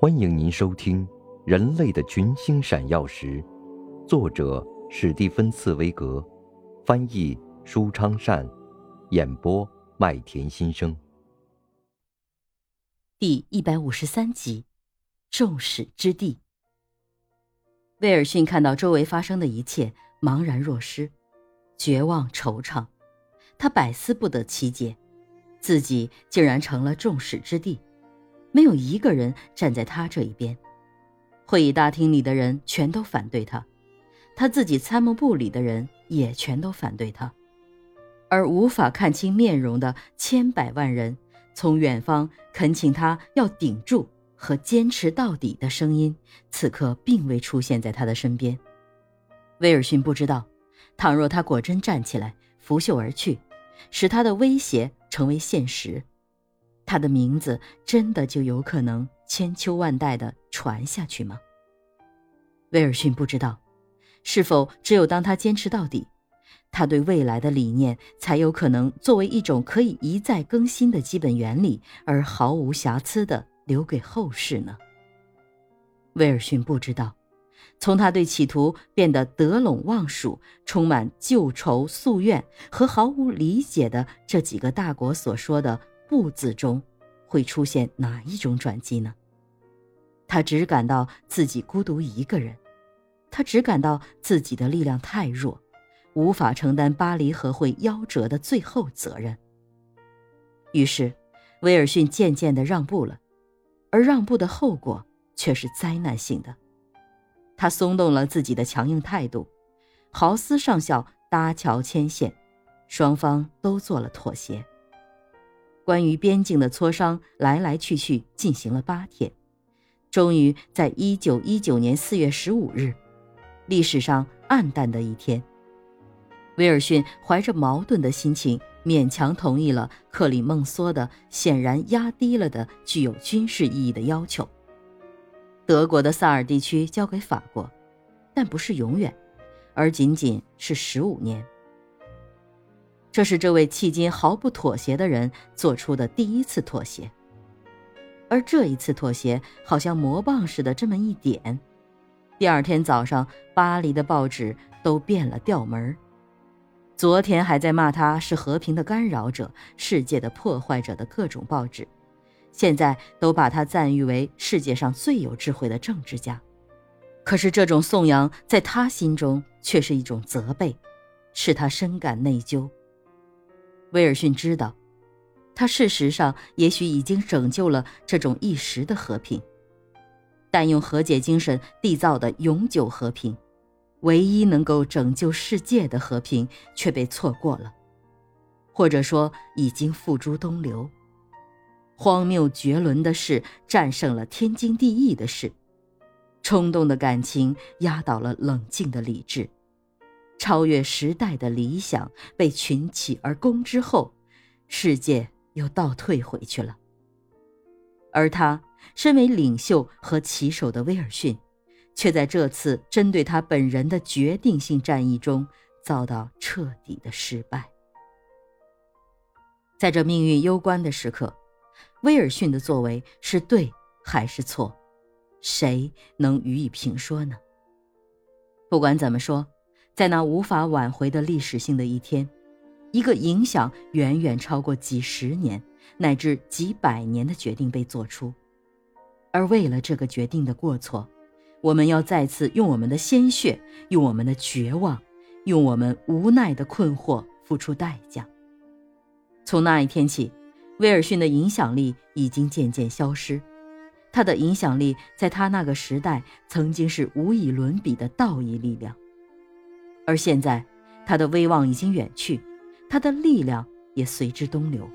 欢迎您收听《人类的群星闪耀时》，作者史蒂芬·茨威格，翻译舒昌善，演播麦田心声。第一百五十三集，众矢之的。威尔逊看到周围发生的一切，茫然若失，绝望惆怅。他百思不得其解，自己竟然成了众矢之的。没有一个人站在他这一边，会议大厅里的人全都反对他，他自己参谋部里的人也全都反对他，而无法看清面容的千百万人，从远方恳请他要顶住和坚持到底的声音，此刻并未出现在他的身边。威尔逊不知道，倘若他果真站起来拂袖而去，使他的威胁成为现实。他的名字真的就有可能千秋万代的传下去吗？威尔逊不知道，是否只有当他坚持到底，他对未来的理念才有可能作为一种可以一再更新的基本原理而毫无瑕疵的留给后世呢？威尔逊不知道，从他对企图变得得陇望蜀、充满旧仇宿怨和毫无理解的这几个大国所说的。不字中会出现哪一种转机呢？他只感到自己孤独一个人，他只感到自己的力量太弱，无法承担巴黎和会夭折的最后责任。于是，威尔逊渐渐的让步了，而让步的后果却是灾难性的。他松动了自己的强硬态度，豪斯上校搭桥牵线，双方都做了妥协。关于边境的磋商来来去去进行了八天，终于在一九一九年四月十五日，历史上暗淡的一天，威尔逊怀着矛盾的心情勉强同意了克里孟梭的显然压低了的具有军事意义的要求。德国的萨尔地区交给法国，但不是永远，而仅仅是十五年。这是这位迄今毫不妥协的人做出的第一次妥协，而这一次妥协好像魔棒似的这么一点，第二天早上巴黎的报纸都变了调门昨天还在骂他是和平的干扰者、世界的破坏者的各种报纸，现在都把他赞誉为世界上最有智慧的政治家。可是这种颂扬在他心中却是一种责备，使他深感内疚。威尔逊知道，他事实上也许已经拯救了这种一时的和平，但用和解精神缔造的永久和平，唯一能够拯救世界的和平却被错过了，或者说已经付诸东流。荒谬绝伦的事战胜了天经地义的事，冲动的感情压倒了冷静的理智。超越时代的理想被群起而攻之后，世界又倒退回去了。而他身为领袖和旗手的威尔逊，却在这次针对他本人的决定性战役中遭到彻底的失败。在这命运攸关的时刻，威尔逊的作为是对还是错，谁能予以评说呢？不管怎么说。在那无法挽回的历史性的一天，一个影响远远超过几十年乃至几百年的决定被做出，而为了这个决定的过错，我们要再次用我们的鲜血，用我们的绝望，用我们无奈的困惑付出代价。从那一天起，威尔逊的影响力已经渐渐消失，他的影响力在他那个时代曾经是无以伦比的道义力量。而现在，他的威望已经远去，他的力量也随之东流。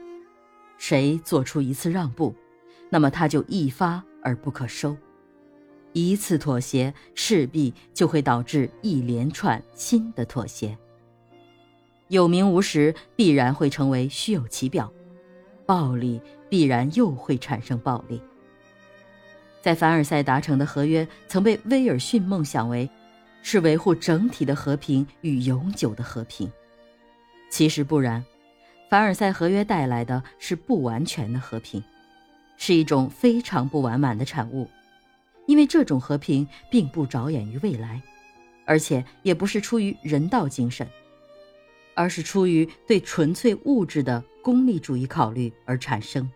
谁做出一次让步，那么他就一发而不可收。一次妥协势必就会导致一连串新的妥协。有名无实必然会成为虚有其表，暴力必然又会产生暴力。在凡尔赛达成的合约曾被威尔逊梦想为。是维护整体的和平与永久的和平，其实不然。凡尔赛合约带来的是不完全的和平，是一种非常不完满的产物，因为这种和平并不着眼于未来，而且也不是出于人道精神，而是出于对纯粹物质的功利主义考虑而产生。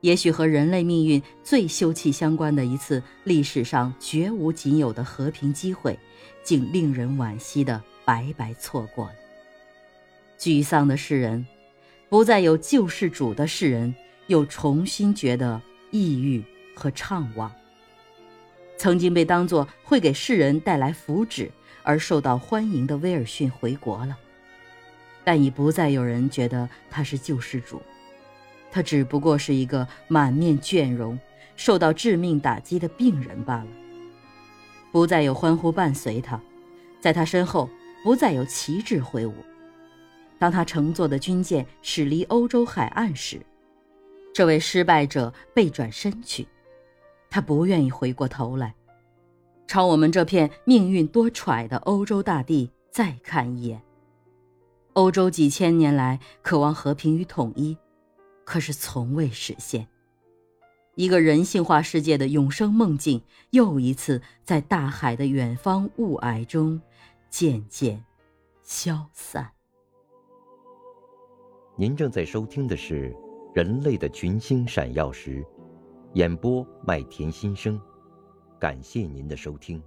也许和人类命运最休戚相关的一次历史上绝无仅有的和平机会，竟令人惋惜的白白错过了。沮丧的世人，不再有救世主的世人，又重新觉得抑郁和怅惘。曾经被当作会给世人带来福祉而受到欢迎的威尔逊回国了，但已不再有人觉得他是救世主。他只不过是一个满面倦容、受到致命打击的病人罢了。不再有欢呼伴随他，在他身后不再有旗帜挥舞。当他乘坐的军舰驶离欧洲海岸时，这位失败者背转身去，他不愿意回过头来，朝我们这片命运多舛的欧洲大地再看一眼。欧洲几千年来渴望和平与统一。可是从未实现。一个人性化世界的永生梦境，又一次在大海的远方雾霭中渐渐消散。您正在收听的是《人类的群星闪耀时》，演播麦田心声，感谢您的收听。